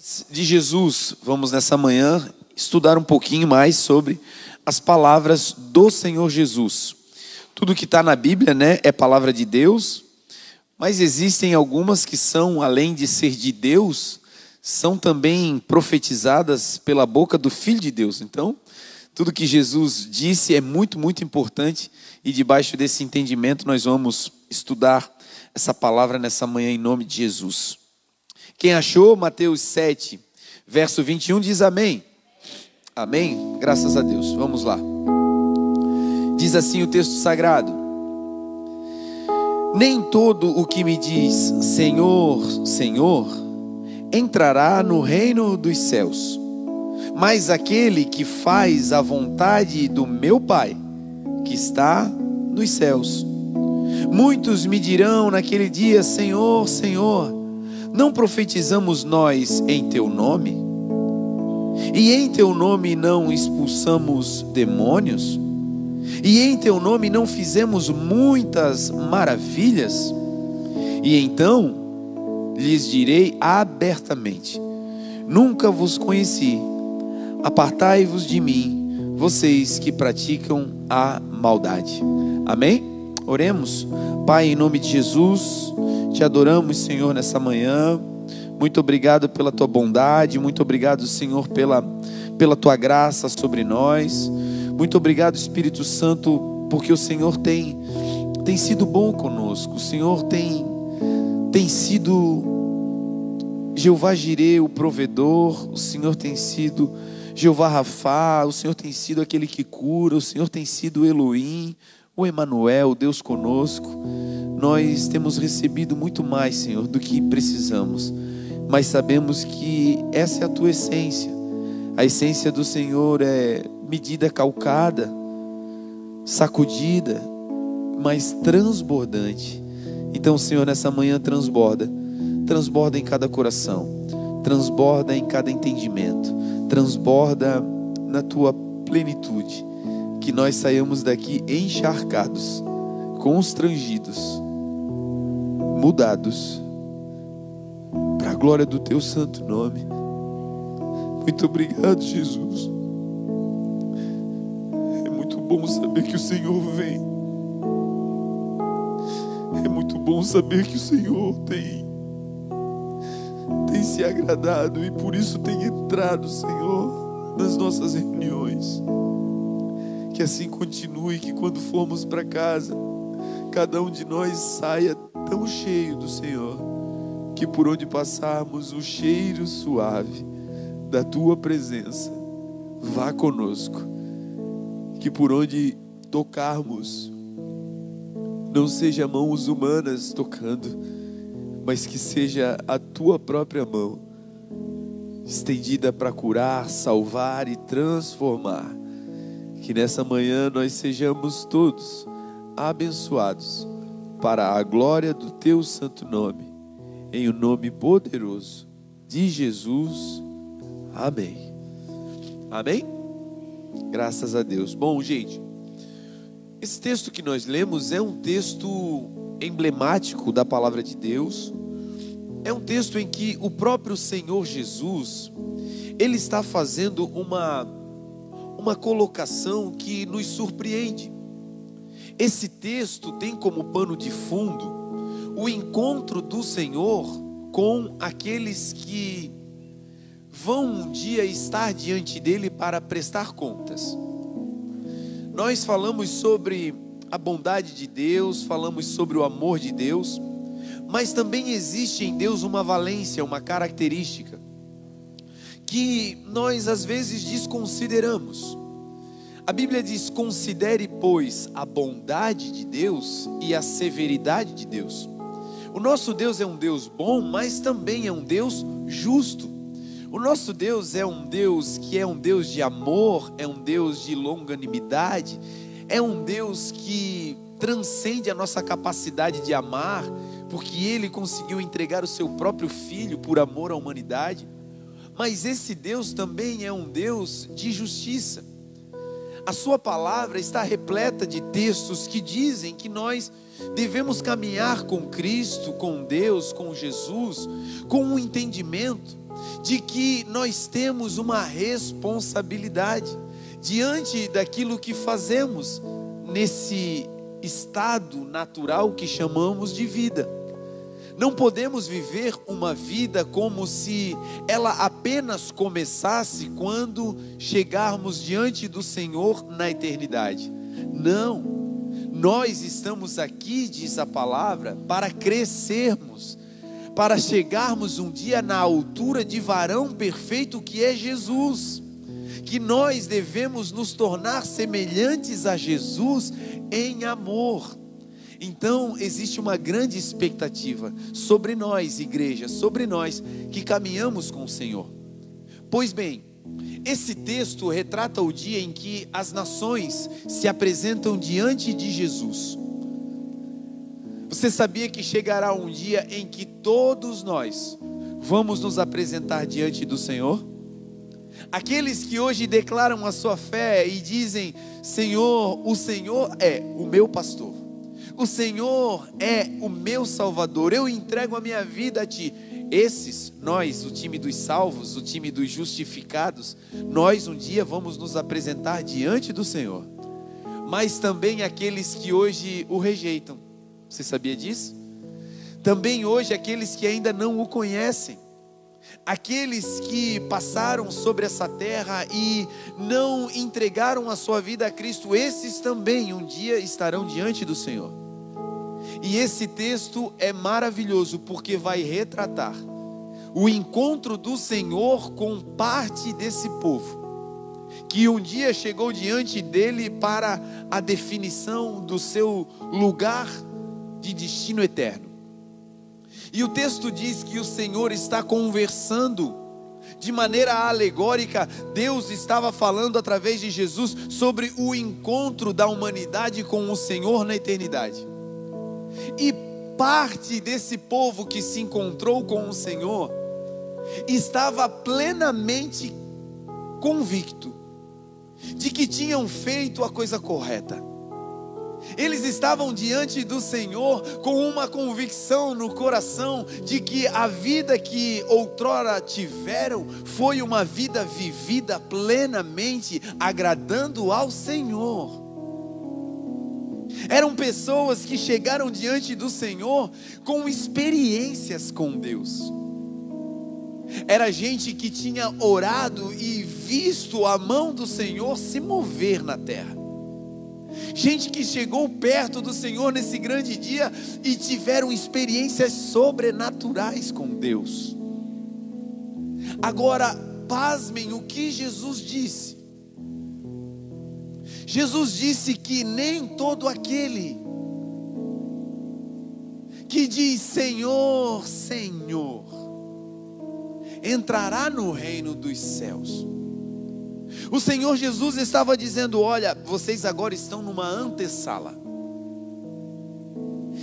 palavras de Jesus, vamos nessa manhã estudar um pouquinho mais sobre as palavras do Senhor Jesus. Tudo que está na Bíblia, né, é palavra de Deus, mas existem algumas que são, além de ser de Deus, são também profetizadas pela boca do Filho de Deus. Então, tudo que Jesus disse é muito, muito importante e debaixo desse entendimento nós vamos estudar essa palavra nessa manhã em nome de Jesus. Quem achou, Mateus 7, verso 21 diz amém. Amém? Graças a Deus. Vamos lá. Diz assim o texto sagrado: Nem todo o que me diz Senhor, Senhor, entrará no reino dos céus, mas aquele que faz a vontade do meu Pai, que está nos céus. Muitos me dirão naquele dia: Senhor, Senhor, não profetizamos nós em teu nome? E em teu nome não expulsamos demônios? E em teu nome não fizemos muitas maravilhas? E então lhes direi abertamente: Nunca vos conheci. Apartai-vos de mim, vocês que praticam a maldade. Amém? Oremos. Pai, em nome de Jesus, te adoramos, Senhor, nessa manhã. Muito obrigado pela tua bondade, muito obrigado, Senhor, pela, pela tua graça sobre nós. Muito obrigado, Espírito Santo, porque o Senhor tem, tem sido bom conosco. O Senhor tem, tem sido Jeová Jireh, o provedor. O Senhor tem sido Jeová Rafá. O Senhor tem sido aquele que cura. O Senhor tem sido Elohim o Emanuel, Deus conosco, nós temos recebido muito mais, Senhor, do que precisamos. Mas sabemos que essa é a tua essência. A essência do Senhor é medida calcada, sacudida, mas transbordante. Então, Senhor, nessa manhã transborda. Transborda em cada coração, transborda em cada entendimento, transborda na tua plenitude que nós saiamos daqui encharcados, constrangidos, mudados, para a glória do teu santo nome. Muito obrigado, Jesus. É muito bom saber que o Senhor vem. É muito bom saber que o Senhor tem tem se agradado e por isso tem entrado, Senhor, nas nossas reuniões que assim continue, que quando formos para casa, cada um de nós saia tão cheio do Senhor, que por onde passarmos, o cheiro suave da tua presença vá conosco, que por onde tocarmos, não seja mãos humanas tocando, mas que seja a tua própria mão estendida para curar, salvar e transformar que nessa manhã nós sejamos todos abençoados para a glória do teu santo nome, em o nome poderoso de Jesus. Amém. Amém? Graças a Deus. Bom, gente, esse texto que nós lemos é um texto emblemático da palavra de Deus. É um texto em que o próprio Senhor Jesus, ele está fazendo uma uma colocação que nos surpreende. Esse texto tem como pano de fundo o encontro do Senhor com aqueles que vão um dia estar diante dele para prestar contas. Nós falamos sobre a bondade de Deus, falamos sobre o amor de Deus, mas também existe em Deus uma valência, uma característica que nós às vezes desconsideramos. A Bíblia diz: considere, pois, a bondade de Deus e a severidade de Deus. O nosso Deus é um Deus bom, mas também é um Deus justo. O nosso Deus é um Deus que é um Deus de amor, é um Deus de longanimidade, é um Deus que transcende a nossa capacidade de amar, porque Ele conseguiu entregar o seu próprio Filho por amor à humanidade. Mas esse Deus também é um Deus de justiça. A sua palavra está repleta de textos que dizem que nós devemos caminhar com Cristo, com Deus, com Jesus, com o um entendimento de que nós temos uma responsabilidade diante daquilo que fazemos nesse estado natural que chamamos de vida. Não podemos viver uma vida como se ela apenas começasse quando chegarmos diante do Senhor na eternidade. Não. Nós estamos aqui, diz a palavra, para crescermos, para chegarmos um dia na altura de varão perfeito que é Jesus. Que nós devemos nos tornar semelhantes a Jesus em amor. Então, existe uma grande expectativa sobre nós, igreja, sobre nós que caminhamos com o Senhor. Pois bem, esse texto retrata o dia em que as nações se apresentam diante de Jesus. Você sabia que chegará um dia em que todos nós vamos nos apresentar diante do Senhor? Aqueles que hoje declaram a sua fé e dizem: Senhor, o Senhor é o meu pastor, o Senhor é o meu salvador, eu entrego a minha vida a Ti. Esses, nós, o time dos salvos, o time dos justificados, nós um dia vamos nos apresentar diante do Senhor. Mas também aqueles que hoje o rejeitam. Você sabia disso? Também hoje aqueles que ainda não o conhecem. Aqueles que passaram sobre essa terra e não entregaram a sua vida a Cristo, esses também um dia estarão diante do Senhor. E esse texto é maravilhoso porque vai retratar o encontro do Senhor com parte desse povo, que um dia chegou diante dele para a definição do seu lugar de destino eterno. E o texto diz que o Senhor está conversando de maneira alegórica, Deus estava falando através de Jesus sobre o encontro da humanidade com o Senhor na eternidade. E parte desse povo que se encontrou com o Senhor estava plenamente convicto de que tinham feito a coisa correta. Eles estavam diante do Senhor com uma convicção no coração de que a vida que outrora tiveram foi uma vida vivida plenamente agradando ao Senhor. Eram pessoas que chegaram diante do Senhor com experiências com Deus. Era gente que tinha orado e visto a mão do Senhor se mover na terra. Gente que chegou perto do Senhor nesse grande dia e tiveram experiências sobrenaturais com Deus. Agora, pasmem o que Jesus disse. Jesus disse que nem todo aquele que diz Senhor, Senhor, entrará no reino dos céus. O Senhor Jesus estava dizendo: Olha, vocês agora estão numa antessala.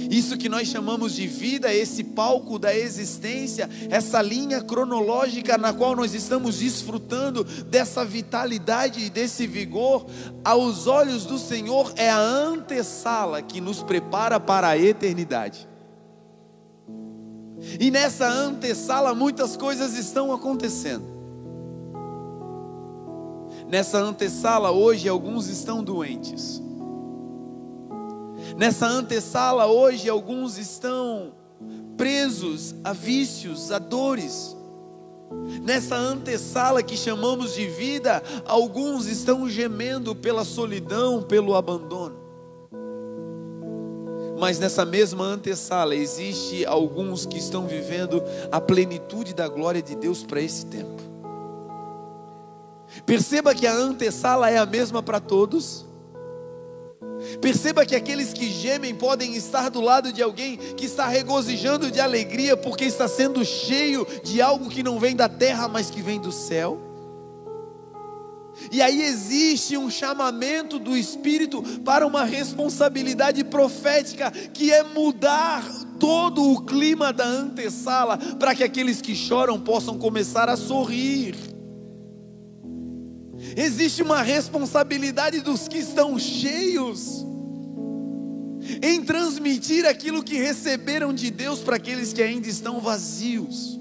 Isso que nós chamamos de vida, esse palco da existência, essa linha cronológica na qual nós estamos desfrutando dessa vitalidade e desse vigor, aos olhos do Senhor é a antessala que nos prepara para a eternidade. E nessa antessala muitas coisas estão acontecendo. Nessa antessala, hoje, alguns estão doentes. Nessa antessala, hoje, alguns estão presos a vícios, a dores. Nessa antessala que chamamos de vida, alguns estão gemendo pela solidão, pelo abandono. Mas nessa mesma antessala existe alguns que estão vivendo a plenitude da glória de Deus para esse tempo. Perceba que a antessala é a mesma para todos. Perceba que aqueles que gemem podem estar do lado de alguém que está regozijando de alegria porque está sendo cheio de algo que não vem da terra, mas que vem do céu. E aí existe um chamamento do Espírito para uma responsabilidade profética, que é mudar todo o clima da antessala, para que aqueles que choram possam começar a sorrir. Existe uma responsabilidade dos que estão cheios em transmitir aquilo que receberam de Deus para aqueles que ainda estão vazios.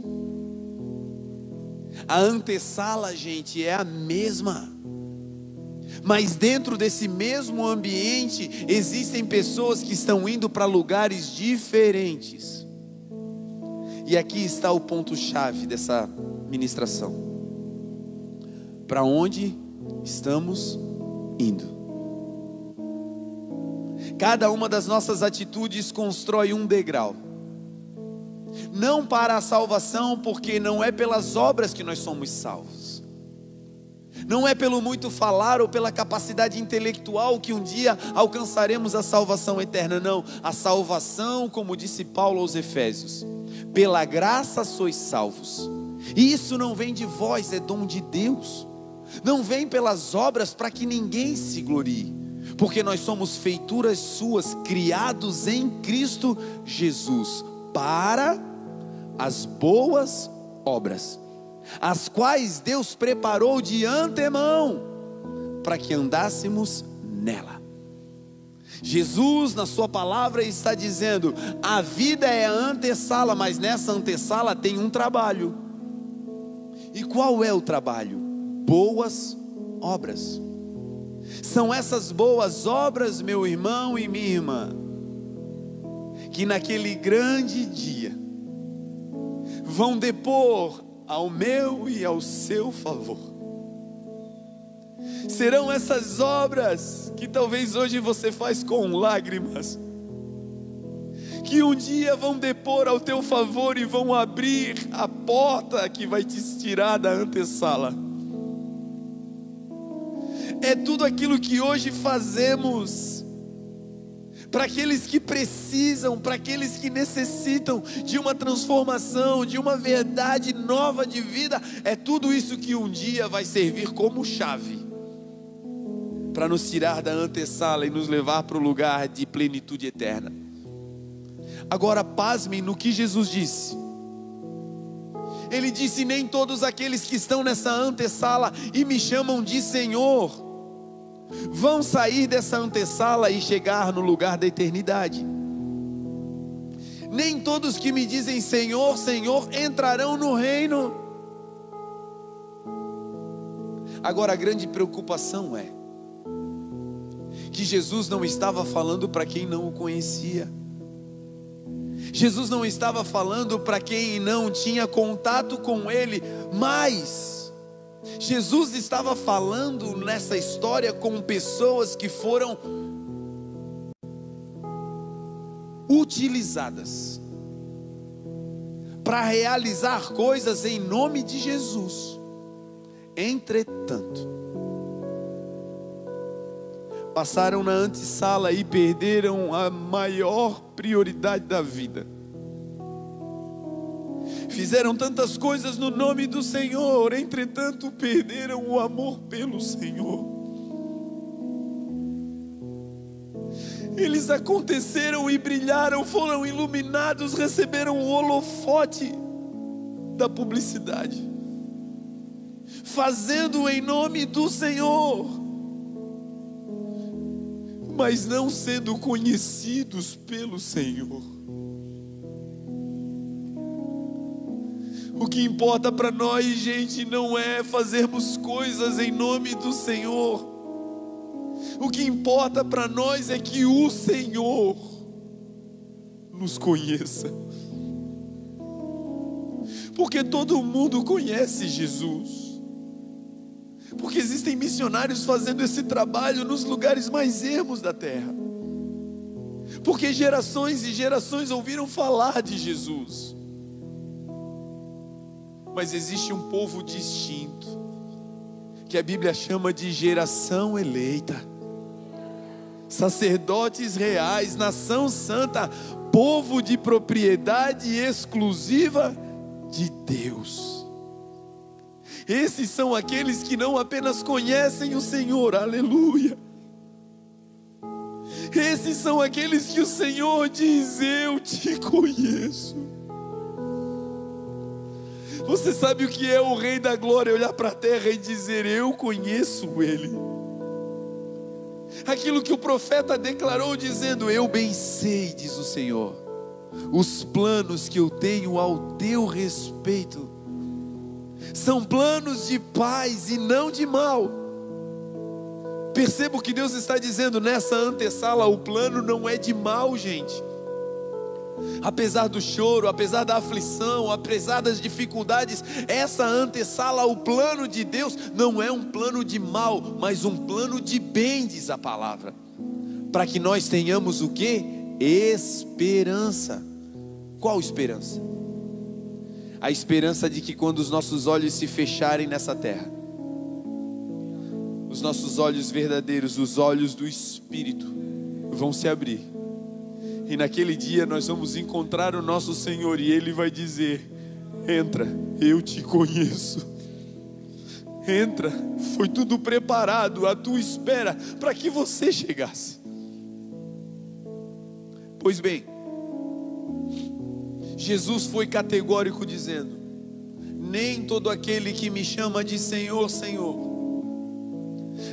A antessala, gente, é a mesma. Mas dentro desse mesmo ambiente existem pessoas que estão indo para lugares diferentes. E aqui está o ponto chave dessa ministração. Para onde estamos indo? Cada uma das nossas atitudes constrói um degrau. Não para a salvação, porque não é pelas obras que nós somos salvos. Não é pelo muito falar ou pela capacidade intelectual que um dia alcançaremos a salvação eterna, não. A salvação, como disse Paulo aos Efésios, pela graça sois salvos. E isso não vem de vós, é dom de Deus. Não vem pelas obras para que ninguém se glorie porque nós somos feituras suas, criados em Cristo Jesus, para as boas obras, as quais Deus preparou de antemão, para que andássemos nela. Jesus, na Sua palavra, está dizendo: a vida é a antessala, mas nessa antessala tem um trabalho. E qual é o trabalho? Boas obras. São essas boas obras, meu irmão e minha irmã, que naquele grande dia vão depor ao meu e ao seu favor. Serão essas obras que talvez hoje você faz com lágrimas, que um dia vão depor ao teu favor e vão abrir a porta que vai te tirar da antessala é tudo aquilo que hoje fazemos para aqueles que precisam, para aqueles que necessitam de uma transformação, de uma verdade nova de vida, é tudo isso que um dia vai servir como chave para nos tirar da antessala e nos levar para o lugar de plenitude eterna. Agora, pasmem no que Jesus disse. Ele disse: Nem todos aqueles que estão nessa antessala e me chamam de Senhor vão sair dessa antessala e chegar no lugar da eternidade. Nem todos que me dizem Senhor, Senhor entrarão no reino. Agora a grande preocupação é que Jesus não estava falando para quem não o conhecia. Jesus não estava falando para quem não tinha contato com ele, mas Jesus estava falando nessa história com pessoas que foram utilizadas para realizar coisas em nome de Jesus. Entretanto, passaram na antessala e perderam a maior prioridade da vida Fizeram tantas coisas no nome do Senhor, entretanto perderam o amor pelo Senhor. Eles aconteceram e brilharam, foram iluminados, receberam o holofote da publicidade, fazendo em nome do Senhor, mas não sendo conhecidos pelo Senhor. O que importa para nós, gente, não é fazermos coisas em nome do Senhor. O que importa para nós é que o Senhor nos conheça. Porque todo mundo conhece Jesus. Porque existem missionários fazendo esse trabalho nos lugares mais ermos da terra. Porque gerações e gerações ouviram falar de Jesus mas existe um povo distinto, que a Bíblia chama de geração eleita, sacerdotes reais, nação santa, povo de propriedade exclusiva de Deus. Esses são aqueles que não apenas conhecem o Senhor, aleluia. Esses são aqueles que o Senhor diz: Eu te conheço. Você sabe o que é o Rei da Glória olhar para a terra e dizer: Eu conheço Ele. Aquilo que o profeta declarou, dizendo: Eu bem sei, diz o Senhor, os planos que eu tenho ao teu respeito são planos de paz e não de mal. Perceba o que Deus está dizendo nessa antessala: o plano não é de mal, gente apesar do choro, apesar da aflição, apesar das dificuldades, essa antessala ao plano de Deus não é um plano de mal, mas um plano de bem, diz a palavra. Para que nós tenhamos o que? Esperança. Qual esperança? A esperança de que quando os nossos olhos se fecharem nessa terra, os nossos olhos verdadeiros, os olhos do Espírito, vão se abrir e naquele dia nós vamos encontrar o nosso Senhor e Ele vai dizer: Entra, eu te conheço. Entra, foi tudo preparado à tua espera para que você chegasse. Pois bem, Jesus foi categórico dizendo: Nem todo aquele que me chama de Senhor, Senhor,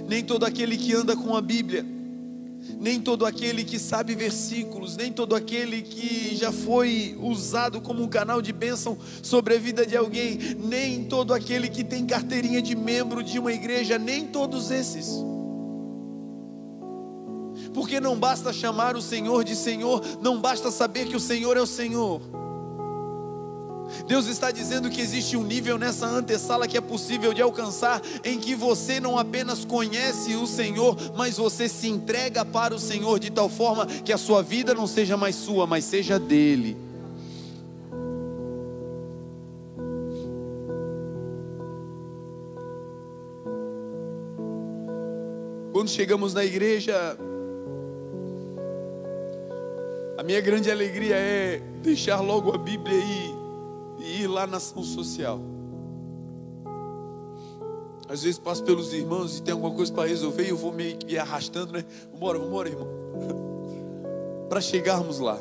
nem todo aquele que anda com a Bíblia, nem todo aquele que sabe versículos, nem todo aquele que já foi usado como um canal de bênção sobre a vida de alguém, nem todo aquele que tem carteirinha de membro de uma igreja, nem todos esses. Porque não basta chamar o Senhor de Senhor, não basta saber que o Senhor é o Senhor. Deus está dizendo que existe um nível nessa antessala que é possível de alcançar, em que você não apenas conhece o Senhor, mas você se entrega para o Senhor de tal forma que a sua vida não seja mais sua, mas seja dele. Quando chegamos na igreja, a minha grande alegria é deixar logo a Bíblia aí e ir lá na ação social. Às vezes passo pelos irmãos e tem alguma coisa para resolver e eu vou meio que arrastando, né? Vambora, vambora, irmão. para chegarmos lá.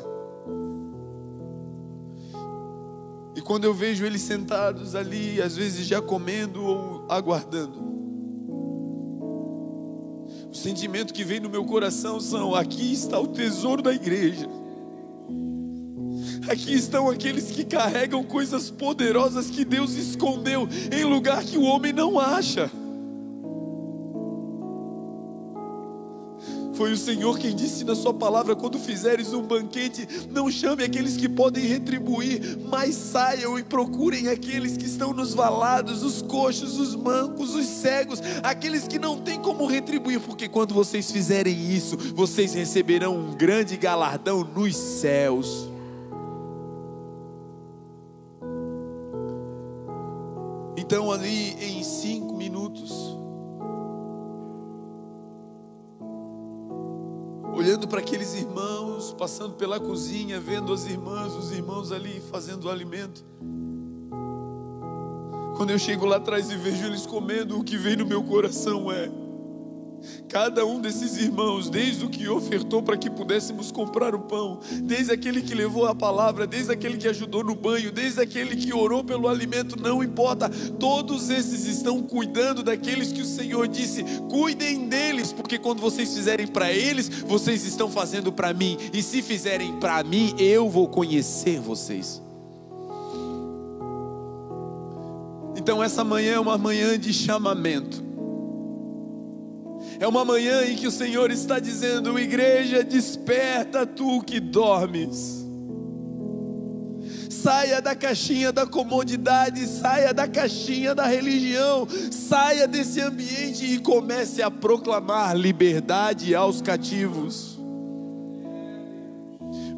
E quando eu vejo eles sentados ali, às vezes já comendo ou aguardando, o sentimento que vem no meu coração são: aqui está o tesouro da igreja. Aqui estão aqueles que carregam coisas poderosas que Deus escondeu em lugar que o homem não acha. Foi o Senhor quem disse na Sua palavra: quando fizeres um banquete, não chame aqueles que podem retribuir, mas saiam e procurem aqueles que estão nos valados, os coxos, os mancos, os cegos, aqueles que não têm como retribuir, porque quando vocês fizerem isso, vocês receberão um grande galardão nos céus. Passando pela cozinha, vendo as irmãs, os irmãos ali fazendo o alimento. Quando eu chego lá atrás e vejo eles comendo, o que vem no meu coração é: Cada um desses irmãos, desde o que ofertou para que pudéssemos comprar o pão, desde aquele que levou a palavra, desde aquele que ajudou no banho, desde aquele que orou pelo alimento, não importa, todos esses estão cuidando daqueles que o Senhor disse: cuidem deles, porque quando vocês fizerem para eles, vocês estão fazendo para mim, e se fizerem para mim, eu vou conhecer vocês. Então, essa manhã é uma manhã de chamamento. É uma manhã em que o Senhor está dizendo: Igreja, desperta tu que dormes. Saia da caixinha da comodidade, saia da caixinha da religião, saia desse ambiente e comece a proclamar liberdade aos cativos.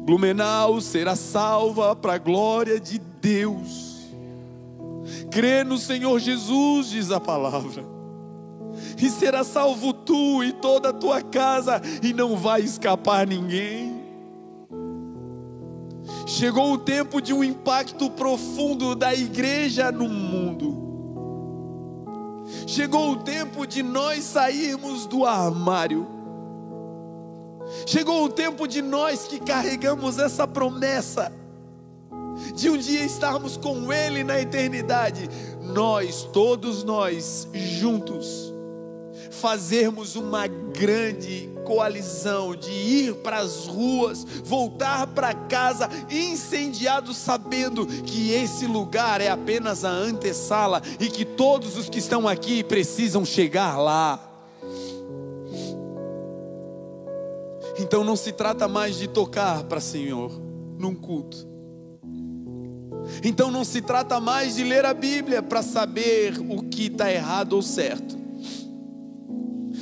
Blumenau será salva para a glória de Deus. Crê no Senhor Jesus, diz a palavra e será salvo tu e toda a tua casa, e não vai escapar ninguém. Chegou o tempo de um impacto profundo da igreja no mundo. Chegou o tempo de nós sairmos do armário. Chegou o tempo de nós que carregamos essa promessa de um dia estarmos com Ele na eternidade, nós, todos nós, juntos, fazermos uma grande coalizão de ir para as ruas, voltar para casa incendiados, sabendo que esse lugar é apenas a antessala e que todos os que estão aqui precisam chegar lá. Então não se trata mais de tocar para Senhor num culto. Então não se trata mais de ler a Bíblia para saber o que está errado ou certo.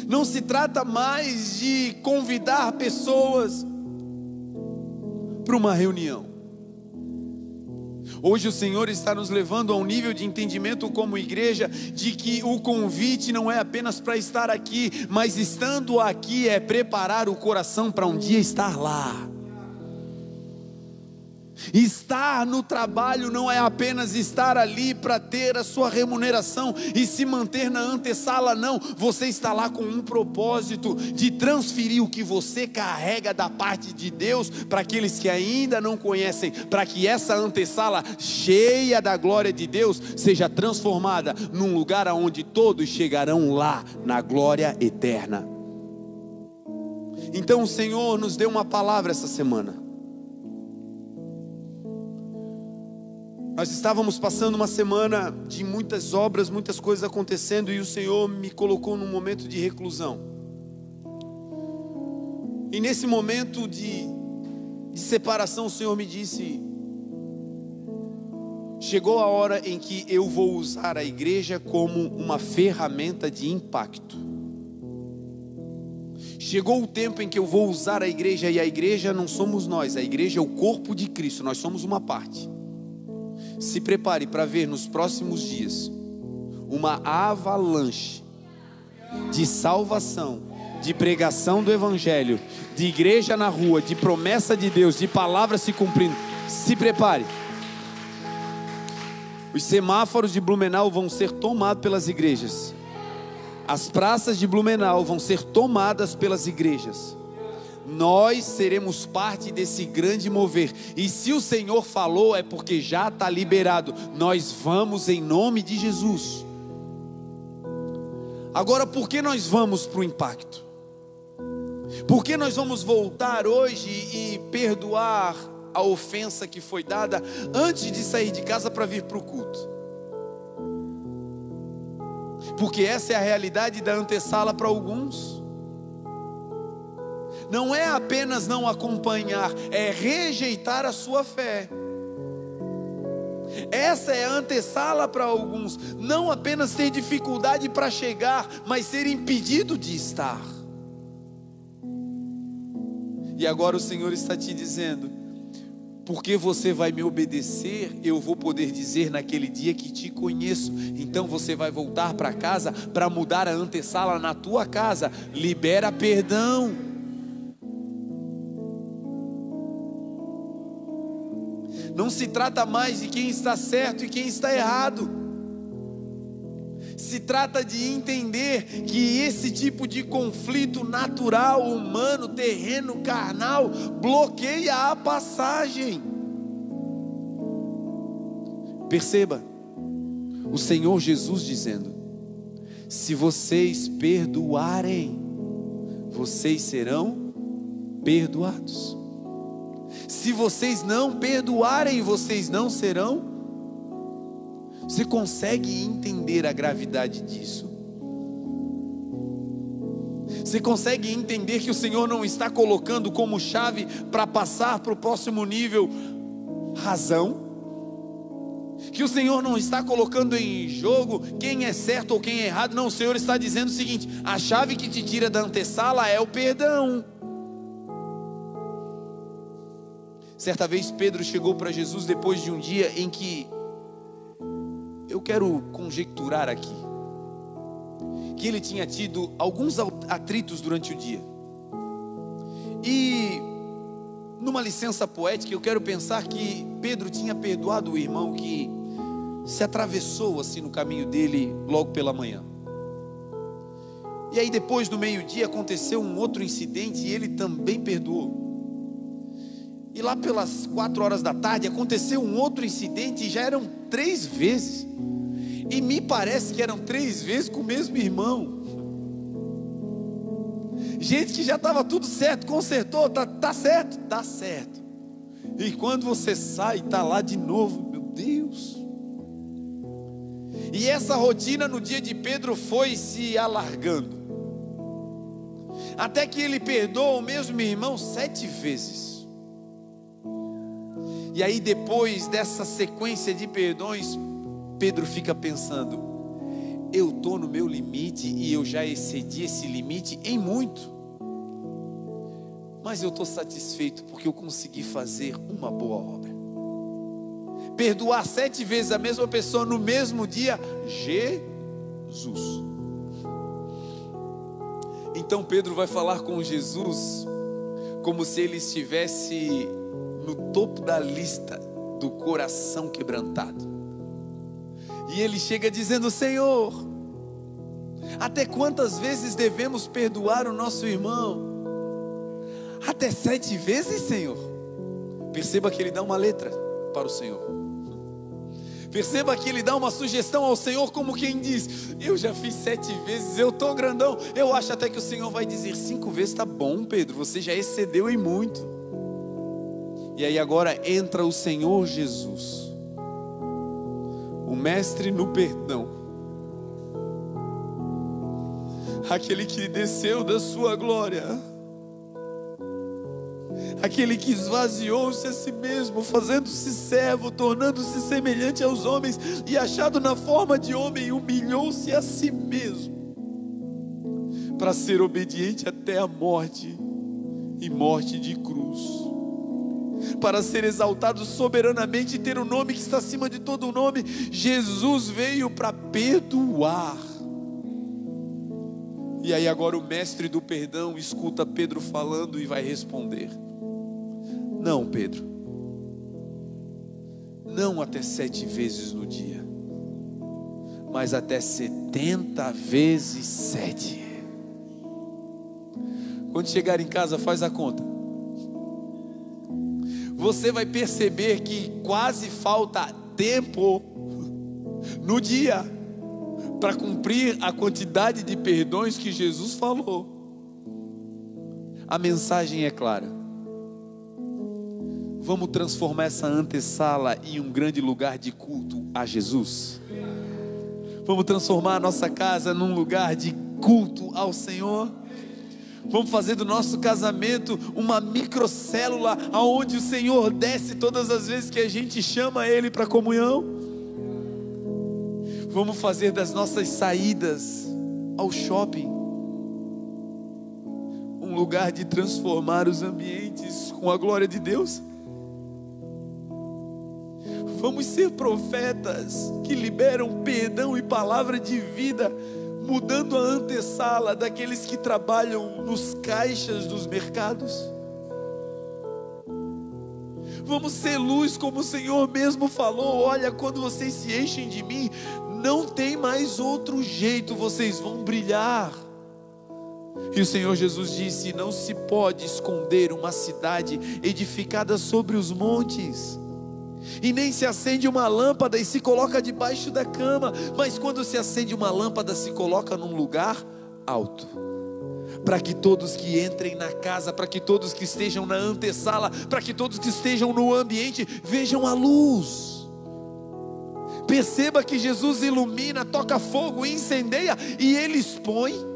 Não se trata mais de convidar pessoas para uma reunião. Hoje o Senhor está nos levando a um nível de entendimento como igreja de que o convite não é apenas para estar aqui, mas estando aqui é preparar o coração para um dia estar lá. Estar no trabalho não é apenas estar ali para ter a sua remuneração e se manter na antessala, não. Você está lá com um propósito de transferir o que você carrega da parte de Deus para aqueles que ainda não conhecem, para que essa antessala cheia da glória de Deus seja transformada num lugar aonde todos chegarão lá na glória eterna. Então o Senhor nos deu uma palavra essa semana. Nós estávamos passando uma semana de muitas obras, muitas coisas acontecendo e o Senhor me colocou num momento de reclusão. E nesse momento de, de separação, o Senhor me disse: chegou a hora em que eu vou usar a igreja como uma ferramenta de impacto. Chegou o tempo em que eu vou usar a igreja, e a igreja não somos nós, a igreja é o corpo de Cristo, nós somos uma parte se prepare para ver nos próximos dias uma avalanche de salvação, de pregação do Evangelho, de igreja na rua, de promessa de Deus, de palavra se cumprindo. Se prepare. Os semáforos de Blumenau vão ser tomados pelas igrejas. As praças de Blumenau vão ser tomadas pelas igrejas nós seremos parte desse grande mover. E se o Senhor falou, é porque já está liberado. Nós vamos em nome de Jesus. Agora, por que nós vamos para o impacto? Por que nós vamos voltar hoje e perdoar a ofensa que foi dada antes de sair de casa para vir para o culto? Porque essa é a realidade da antessala para alguns não é apenas não acompanhar, é rejeitar a sua fé. Essa é a antessala para alguns, não apenas ter dificuldade para chegar, mas ser impedido de estar. E agora o Senhor está te dizendo: porque você vai me obedecer, eu vou poder dizer naquele dia que te conheço. Então você vai voltar para casa para mudar a antessala na tua casa. Libera perdão. Não se trata mais de quem está certo e quem está errado. Se trata de entender que esse tipo de conflito natural, humano, terreno, carnal, bloqueia a passagem. Perceba, o Senhor Jesus dizendo: se vocês perdoarem, vocês serão perdoados. Se vocês não perdoarem, vocês não serão. Você consegue entender a gravidade disso? Você consegue entender que o Senhor não está colocando como chave para passar para o próximo nível razão? Que o Senhor não está colocando em jogo quem é certo ou quem é errado, não, o Senhor está dizendo o seguinte: a chave que te tira da antessala é o perdão. Certa vez Pedro chegou para Jesus depois de um dia em que eu quero conjecturar aqui que ele tinha tido alguns atritos durante o dia. E numa licença poética, eu quero pensar que Pedro tinha perdoado o irmão que se atravessou assim no caminho dele logo pela manhã. E aí depois do meio-dia aconteceu um outro incidente e ele também perdoou. E lá pelas quatro horas da tarde aconteceu um outro incidente e já eram três vezes. E me parece que eram três vezes com o mesmo irmão. Gente que já estava tudo certo, consertou, tá, tá certo, tá certo. E quando você sai, tá lá de novo, meu Deus. E essa rotina no dia de Pedro foi se alargando. Até que ele perdoa o mesmo irmão sete vezes. E aí, depois dessa sequência de perdões, Pedro fica pensando: eu estou no meu limite e eu já excedi esse limite em muito. Mas eu estou satisfeito porque eu consegui fazer uma boa obra. Perdoar sete vezes a mesma pessoa no mesmo dia, Jesus. Então Pedro vai falar com Jesus como se ele estivesse no topo da lista do coração quebrantado. E ele chega dizendo: Senhor, até quantas vezes devemos perdoar o nosso irmão? Até sete vezes, Senhor. Perceba que ele dá uma letra para o Senhor. Perceba que ele dá uma sugestão ao Senhor, como quem diz: Eu já fiz sete vezes, eu estou grandão. Eu acho até que o Senhor vai dizer: Cinco vezes está bom, Pedro, você já excedeu em muito. E aí agora entra o Senhor Jesus, o Mestre no perdão, aquele que desceu da sua glória. Aquele que esvaziou-se a si mesmo, fazendo-se servo, tornando-se semelhante aos homens, e achado na forma de homem, humilhou-se a si mesmo, para ser obediente até a morte e morte de cruz, para ser exaltado soberanamente e ter um nome que está acima de todo nome. Jesus veio para perdoar. E aí agora o mestre do perdão escuta Pedro falando e vai responder. Não, Pedro. Não até sete vezes no dia, mas até setenta vezes sete. Quando chegar em casa, faz a conta. Você vai perceber que quase falta tempo no dia para cumprir a quantidade de perdões que Jesus falou. A mensagem é clara. Vamos transformar essa antessala em um grande lugar de culto a Jesus. Vamos transformar a nossa casa num lugar de culto ao Senhor. Vamos fazer do nosso casamento uma microcélula aonde o Senhor desce todas as vezes que a gente chama Ele para comunhão. Vamos fazer das nossas saídas ao shopping um lugar de transformar os ambientes com a glória de Deus. Vamos ser profetas que liberam perdão e palavra de vida, mudando a antessala daqueles que trabalham nos caixas dos mercados. Vamos ser luz, como o Senhor mesmo falou: olha, quando vocês se enchem de mim, não tem mais outro jeito, vocês vão brilhar. E o Senhor Jesus disse: Não se pode esconder uma cidade edificada sobre os montes e nem se acende uma lâmpada e se coloca debaixo da cama, mas quando se acende uma lâmpada, se coloca num lugar alto. Para que todos que entrem na casa, para que todos que estejam na antessala, para que todos que estejam no ambiente vejam a luz. Perceba que Jesus ilumina, toca fogo, incendeia e ele expõe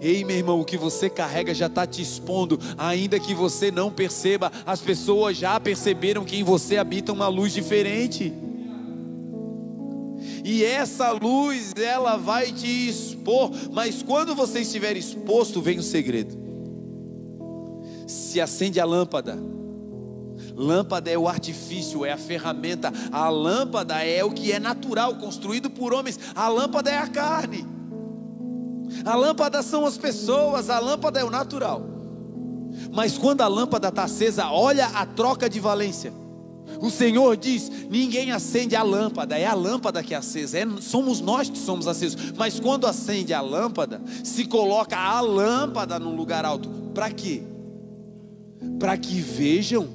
Ei, meu irmão, o que você carrega já está te expondo, ainda que você não perceba, as pessoas já perceberam que em você habita uma luz diferente. E essa luz, ela vai te expor, mas quando você estiver exposto, vem o segredo. Se acende a lâmpada. Lâmpada é o artifício, é a ferramenta. A lâmpada é o que é natural, construído por homens. A lâmpada é a carne. A lâmpada são as pessoas, a lâmpada é o natural. Mas quando a lâmpada está acesa, olha a troca de valência. O Senhor diz: ninguém acende a lâmpada, é a lâmpada que é acesa, é, somos nós que somos acesos. Mas quando acende a lâmpada, se coloca a lâmpada num lugar alto. Para quê? para que vejam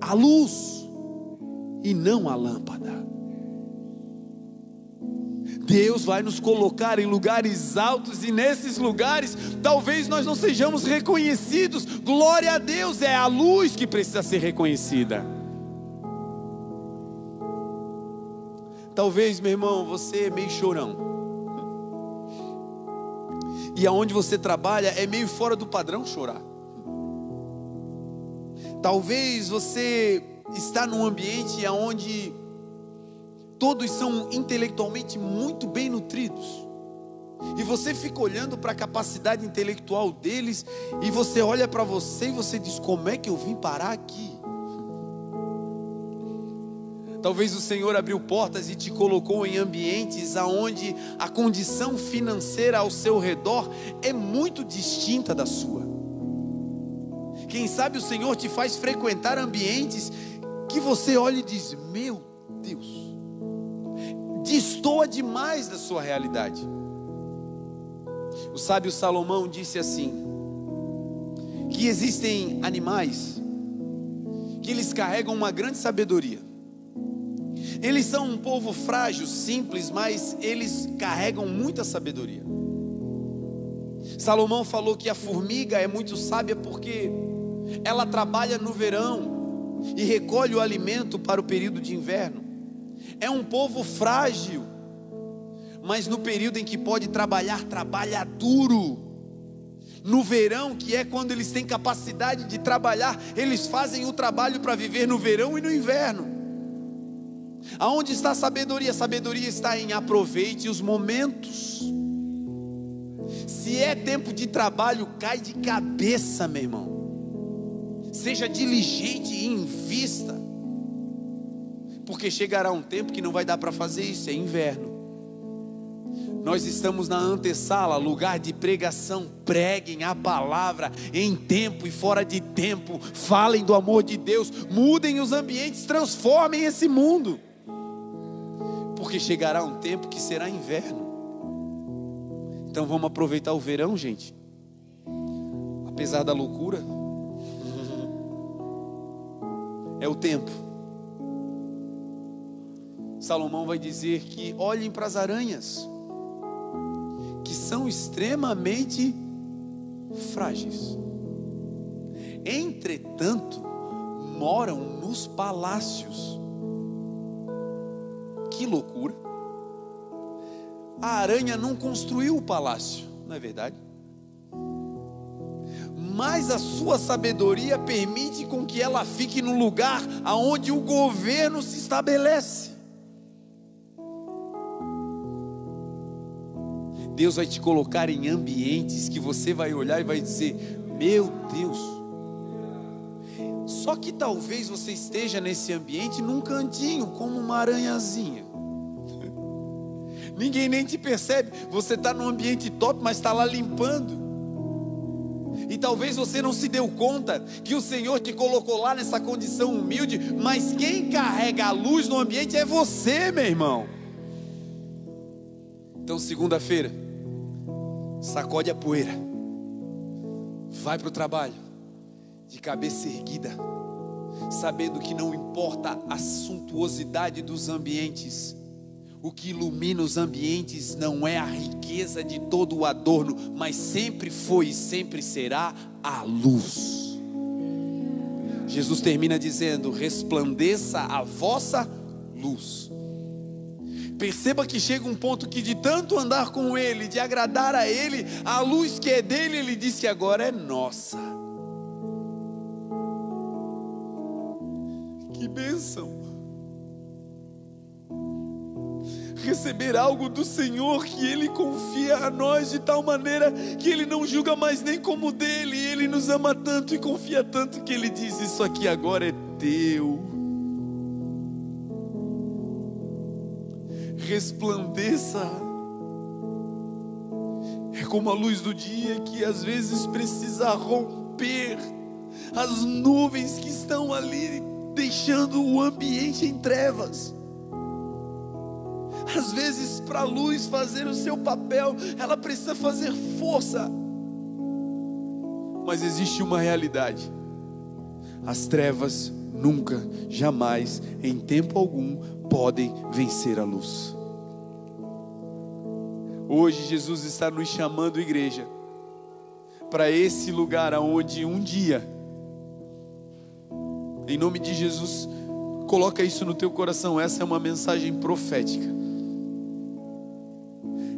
a luz e não a lâmpada. Deus vai nos colocar em lugares altos e nesses lugares talvez nós não sejamos reconhecidos. Glória a Deus, é a luz que precisa ser reconhecida. Talvez, meu irmão, você é meio chorão. E aonde você trabalha é meio fora do padrão chorar. Talvez você está num ambiente onde todos são intelectualmente muito bem nutridos. E você fica olhando para a capacidade intelectual deles e você olha para você e você diz: "Como é que eu vim parar aqui?" Talvez o Senhor abriu portas e te colocou em ambientes aonde a condição financeira ao seu redor é muito distinta da sua. Quem sabe o Senhor te faz frequentar ambientes que você olha e diz: Meu Deus, destoa demais da sua realidade. O sábio Salomão disse assim: que existem animais que eles carregam uma grande sabedoria. Eles são um povo frágil, simples, mas eles carregam muita sabedoria. Salomão falou que a formiga é muito sábia porque ela trabalha no verão e recolhe o alimento para o período de inverno. É um povo frágil, mas no período em que pode trabalhar, trabalha duro. No verão, que é quando eles têm capacidade de trabalhar, eles fazem o trabalho para viver no verão e no inverno. Aonde está a sabedoria? A sabedoria está em aproveite os momentos. Se é tempo de trabalho, cai de cabeça, meu irmão seja diligente e invista, porque chegará um tempo que não vai dar para fazer isso, é inverno. Nós estamos na antessala, lugar de pregação. Preguem a palavra em tempo e fora de tempo. Falem do amor de Deus. Mudem os ambientes, transformem esse mundo. Porque chegará um tempo que será inverno. Então vamos aproveitar o verão, gente. Apesar da loucura é o tempo. Salomão vai dizer que olhem para as aranhas, que são extremamente frágeis. Entretanto, moram nos palácios. Que loucura! A aranha não construiu o palácio, não é verdade? mas a sua sabedoria permite com que ela fique no lugar aonde o governo se estabelece. Deus vai te colocar em ambientes que você vai olhar e vai dizer: Meu Deus. Só que talvez você esteja nesse ambiente num cantinho, como uma aranhazinha. Ninguém nem te percebe. Você está num ambiente top, mas está lá limpando. E talvez você não se deu conta que o Senhor te colocou lá nessa condição humilde, mas quem carrega a luz no ambiente é você, meu irmão. Então, segunda-feira, sacode a poeira, vai para o trabalho, de cabeça erguida, sabendo que não importa a suntuosidade dos ambientes, o que ilumina os ambientes não é a riqueza de todo o adorno, mas sempre foi e sempre será a luz. Jesus termina dizendo: resplandeça a vossa luz. Perceba que chega um ponto que, de tanto andar com Ele, de agradar a Ele, a luz que é dele, Ele disse agora é nossa. Que bênção! receber algo do Senhor que Ele confia a nós de tal maneira que Ele não julga mais nem como dele, Ele nos ama tanto e confia tanto que Ele diz: Isso aqui agora é teu. Resplandeça. É como a luz do dia que às vezes precisa romper as nuvens que estão ali, deixando o ambiente em trevas. Às vezes, para a luz fazer o seu papel, ela precisa fazer força. Mas existe uma realidade. as trevas nunca, jamais, em tempo algum, podem vencer a luz. Hoje Jesus está nos chamando, igreja, para esse lugar aonde um dia, em nome de Jesus, coloca isso no teu coração. Essa é uma mensagem profética.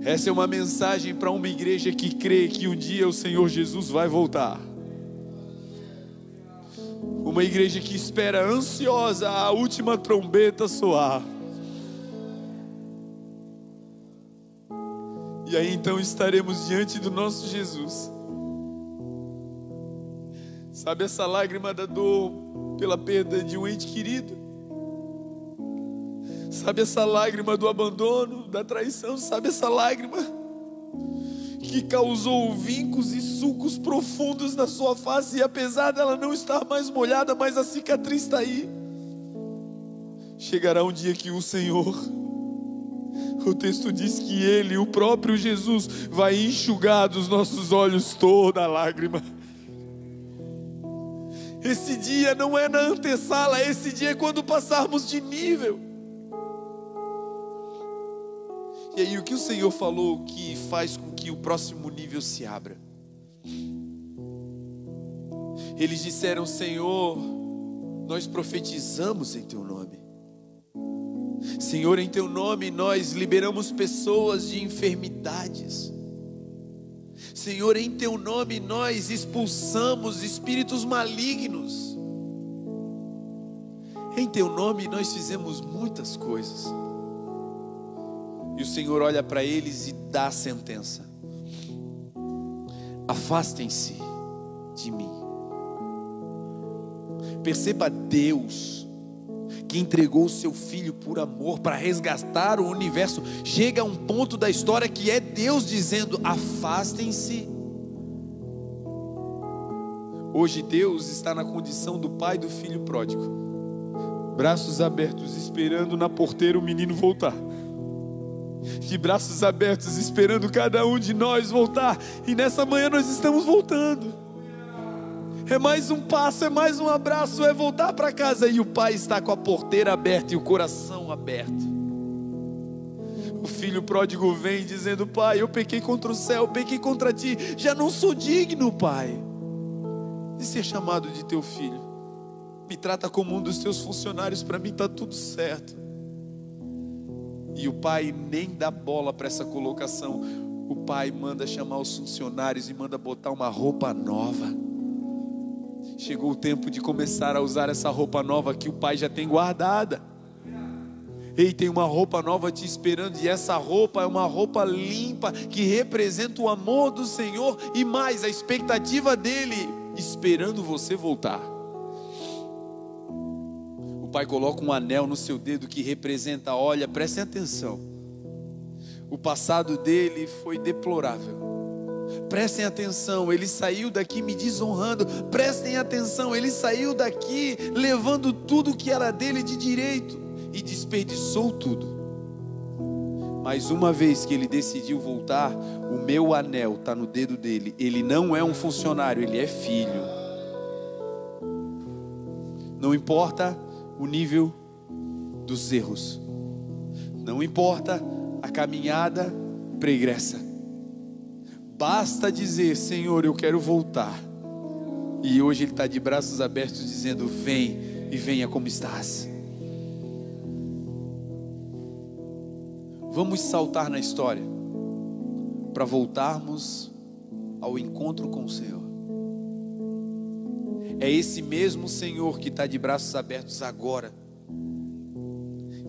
Essa é uma mensagem para uma igreja que crê que um dia o Senhor Jesus vai voltar. Uma igreja que espera ansiosa a última trombeta soar. E aí então estaremos diante do nosso Jesus. Sabe essa lágrima da dor pela perda de um ente querido? Sabe essa lágrima do abandono, da traição? Sabe essa lágrima que causou vincos e sulcos profundos na sua face e apesar dela não estar mais molhada, mas a cicatriz está aí. Chegará um dia que o Senhor, o texto diz que Ele, o próprio Jesus, vai enxugar dos nossos olhos toda lágrima. Esse dia não é na antessala, esse dia é quando passarmos de nível. E aí, o que o Senhor falou que faz com que o próximo nível se abra? Eles disseram: Senhor, nós profetizamos em Teu nome. Senhor, em Teu nome nós liberamos pessoas de enfermidades. Senhor, em Teu nome nós expulsamos espíritos malignos. Em Teu nome nós fizemos muitas coisas. E o Senhor olha para eles e dá a sentença: Afastem-se de mim. Perceba Deus, que entregou o seu filho por amor para resgatar o universo. Chega a um ponto da história que é Deus dizendo: Afastem-se. Hoje Deus está na condição do pai do filho pródigo, braços abertos, esperando na porteira o menino voltar de braços abertos, esperando cada um de nós voltar. E nessa manhã nós estamos voltando. É mais um passo, é mais um abraço, é voltar para casa. E o pai está com a porteira aberta e o coração aberto. O filho pródigo vem dizendo: Pai, eu pequei contra o céu, pequei contra ti, já não sou digno, Pai, de ser chamado de teu filho. Me trata como um dos teus funcionários, para mim está tudo certo. E o pai nem dá bola para essa colocação. O pai manda chamar os funcionários e manda botar uma roupa nova. Chegou o tempo de começar a usar essa roupa nova que o pai já tem guardada. Ei, tem uma roupa nova te esperando, e essa roupa é uma roupa limpa que representa o amor do Senhor e mais a expectativa dele, esperando você voltar pai coloca um anel no seu dedo que representa, olha, prestem atenção. O passado dele foi deplorável. Prestem atenção, ele saiu daqui me desonrando. Prestem atenção, ele saiu daqui levando tudo que era dele de direito e desperdiçou tudo. Mas uma vez que ele decidiu voltar, o meu anel está no dedo dele. Ele não é um funcionário, ele é filho. Não importa o nível dos erros. Não importa a caminhada pregressa. Basta dizer, Senhor, eu quero voltar. E hoje Ele está de braços abertos dizendo: Vem e venha como estás. Vamos saltar na história para voltarmos ao encontro com o Senhor. É esse mesmo Senhor que está de braços abertos agora,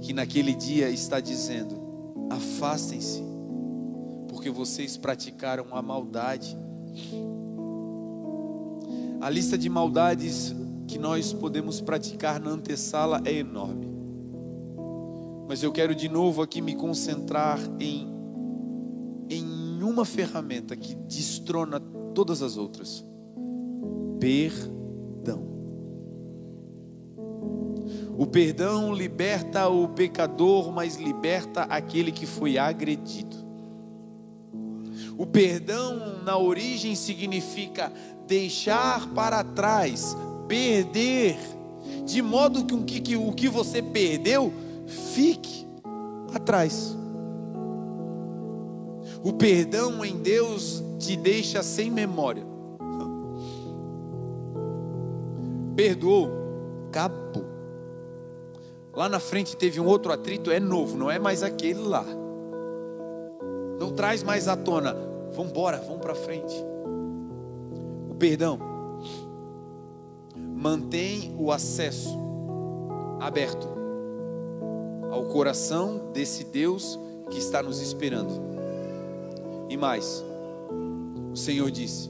que naquele dia está dizendo: afastem-se, porque vocês praticaram a maldade. A lista de maldades que nós podemos praticar na antessala é enorme. Mas eu quero de novo aqui me concentrar em, em uma ferramenta que destrona todas as outras: perdão. O perdão liberta o pecador, mas liberta aquele que foi agredido. O perdão, na origem, significa deixar para trás, perder, de modo que, que, o que você perdeu fique atrás. O perdão em Deus te deixa sem memória. Perdoou, acabou. Lá na frente teve um outro atrito, é novo, não é mais aquele lá. Traz mais à tona. Vamos embora, vamos para frente. O perdão mantém o acesso aberto ao coração desse Deus que está nos esperando. E mais, o Senhor disse: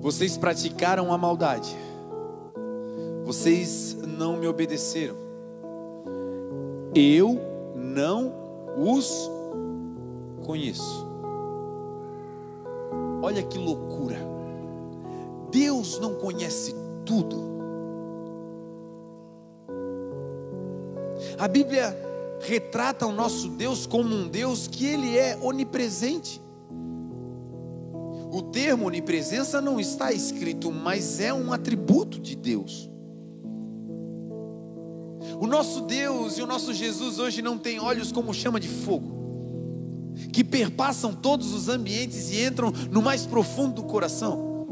Vocês praticaram a maldade, vocês não me obedeceram, eu não os conheço. Olha que loucura. Deus não conhece tudo. A Bíblia retrata o nosso Deus como um Deus que ele é onipresente. O termo onipresença não está escrito, mas é um atributo de Deus. O nosso Deus e o nosso Jesus hoje não tem olhos como chama de fogo, que perpassam todos os ambientes e entram no mais profundo do coração.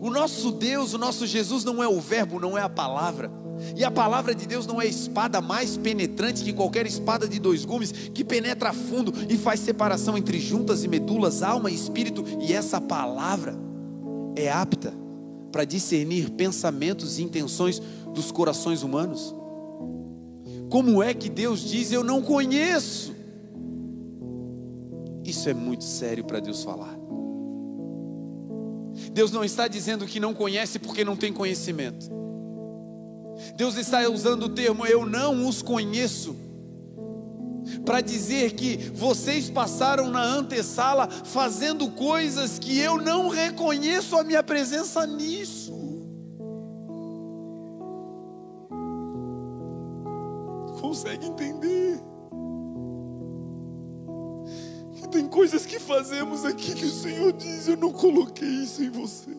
O nosso Deus, o nosso Jesus não é o Verbo, não é a palavra. E a palavra de Deus não é a espada mais penetrante que qualquer espada de dois gumes, que penetra a fundo e faz separação entre juntas e medulas, alma e espírito, e essa palavra é apta para discernir pensamentos e intenções dos corações humanos. Como é que Deus diz eu não conheço? Isso é muito sério para Deus falar. Deus não está dizendo que não conhece porque não tem conhecimento. Deus está usando o termo eu não os conheço para dizer que vocês passaram na antessala fazendo coisas que eu não reconheço a minha presença nisso. Consegue entender? Que tem coisas que fazemos aqui que o Senhor diz: Eu não coloquei isso em você.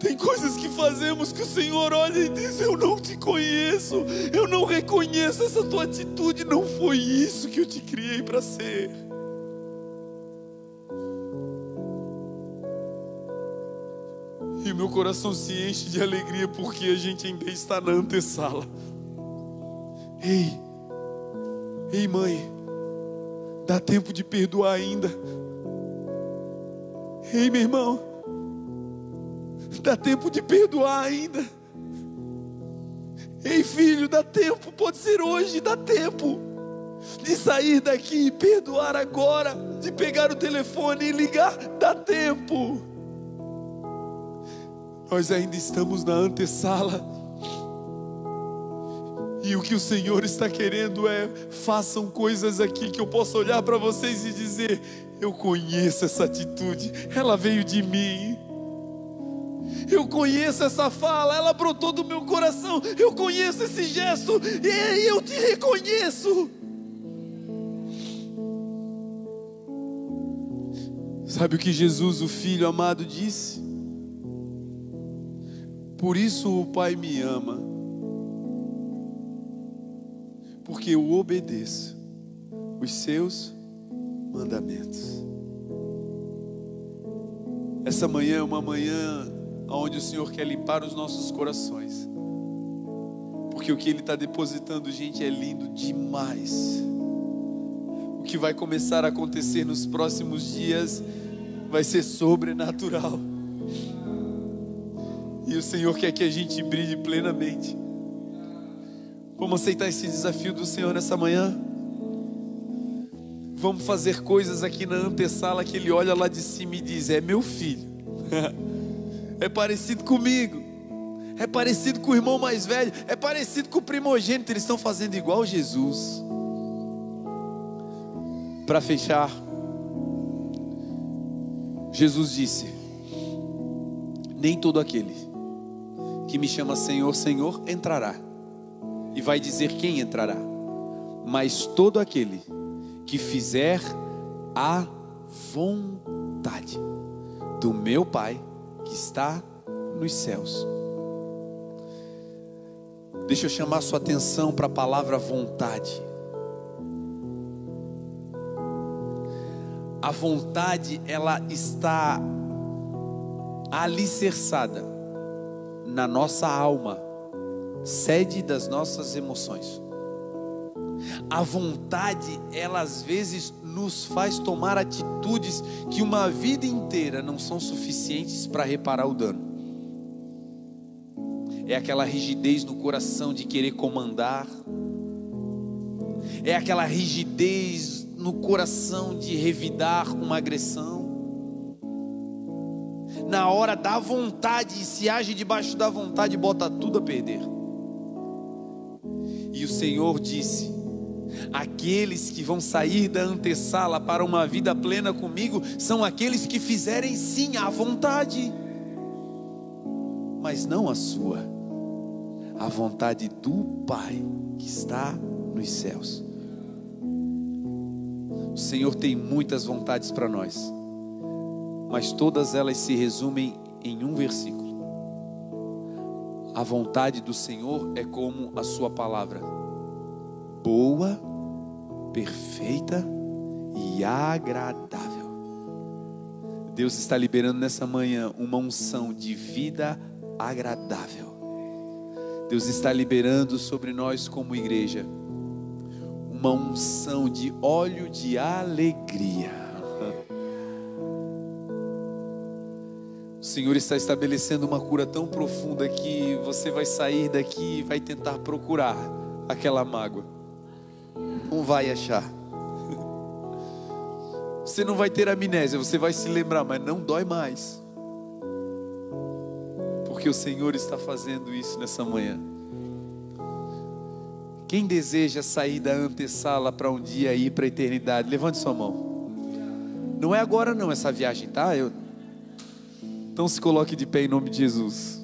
Tem coisas que fazemos que o Senhor olha e diz: Eu não te conheço, eu não reconheço essa tua atitude, não foi isso que eu te criei para ser. E o meu coração se enche de alegria porque a gente ainda está na antessala. Ei, ei, mãe, dá tempo de perdoar ainda. Ei, meu irmão. Dá tempo de perdoar ainda. Ei, filho, dá tempo, pode ser hoje, dá tempo de sair daqui e perdoar agora, de pegar o telefone e ligar, dá tempo. Nós ainda estamos na antessala. E o que o Senhor está querendo é: façam coisas aqui que eu possa olhar para vocês e dizer: Eu conheço essa atitude, ela veio de mim. Eu conheço essa fala, ela brotou do meu coração. Eu conheço esse gesto e eu te reconheço. Sabe o que Jesus, o Filho amado, disse? Por isso o Pai me ama, porque eu obedeço os seus mandamentos. Essa manhã é uma manhã onde o Senhor quer limpar os nossos corações. Porque o que Ele está depositando, gente, é lindo demais. O que vai começar a acontecer nos próximos dias vai ser sobrenatural. E o Senhor quer que a gente brilhe plenamente. Vamos aceitar esse desafio do Senhor nessa manhã? Vamos fazer coisas aqui na antessala que Ele olha lá de cima e diz: É meu filho. é parecido comigo, é parecido com o irmão mais velho, é parecido com o primogênito, eles estão fazendo igual Jesus. Para fechar, Jesus disse: Nem todo aquele que me chama Senhor, Senhor entrará, e vai dizer quem entrará, mas todo aquele que fizer a vontade do meu Pai que está nos céus. Deixa eu chamar sua atenção para a palavra vontade. A vontade, ela está alicerçada na nossa alma, sede das nossas emoções. A vontade, ela às vezes nos faz tomar atitudes que uma vida inteira não são suficientes para reparar o dano. É aquela rigidez no coração de querer comandar, é aquela rigidez no coração de revidar uma agressão. Na hora da vontade, se age debaixo da vontade, bota tudo a perder. E o Senhor disse: Aqueles que vão sair da antessala para uma vida plena comigo são aqueles que fizerem sim a vontade, mas não a sua, a vontade do Pai que está nos céus. O Senhor tem muitas vontades para nós, mas todas elas se resumem em um versículo. A vontade do Senhor é como a Sua palavra boa, perfeita e agradável. Deus está liberando nessa manhã uma unção de vida agradável. Deus está liberando sobre nós como igreja uma unção de óleo de alegria. O Senhor está estabelecendo uma cura tão profunda que você vai sair daqui e vai tentar procurar aquela mágoa não vai achar. Você não vai ter amnésia, você vai se lembrar, mas não dói mais. Porque o Senhor está fazendo isso nessa manhã. Quem deseja sair da antessala para um dia ir para a eternidade, levante sua mão. Não é agora não essa viagem, tá? Eu... Então se coloque de pé em nome de Jesus.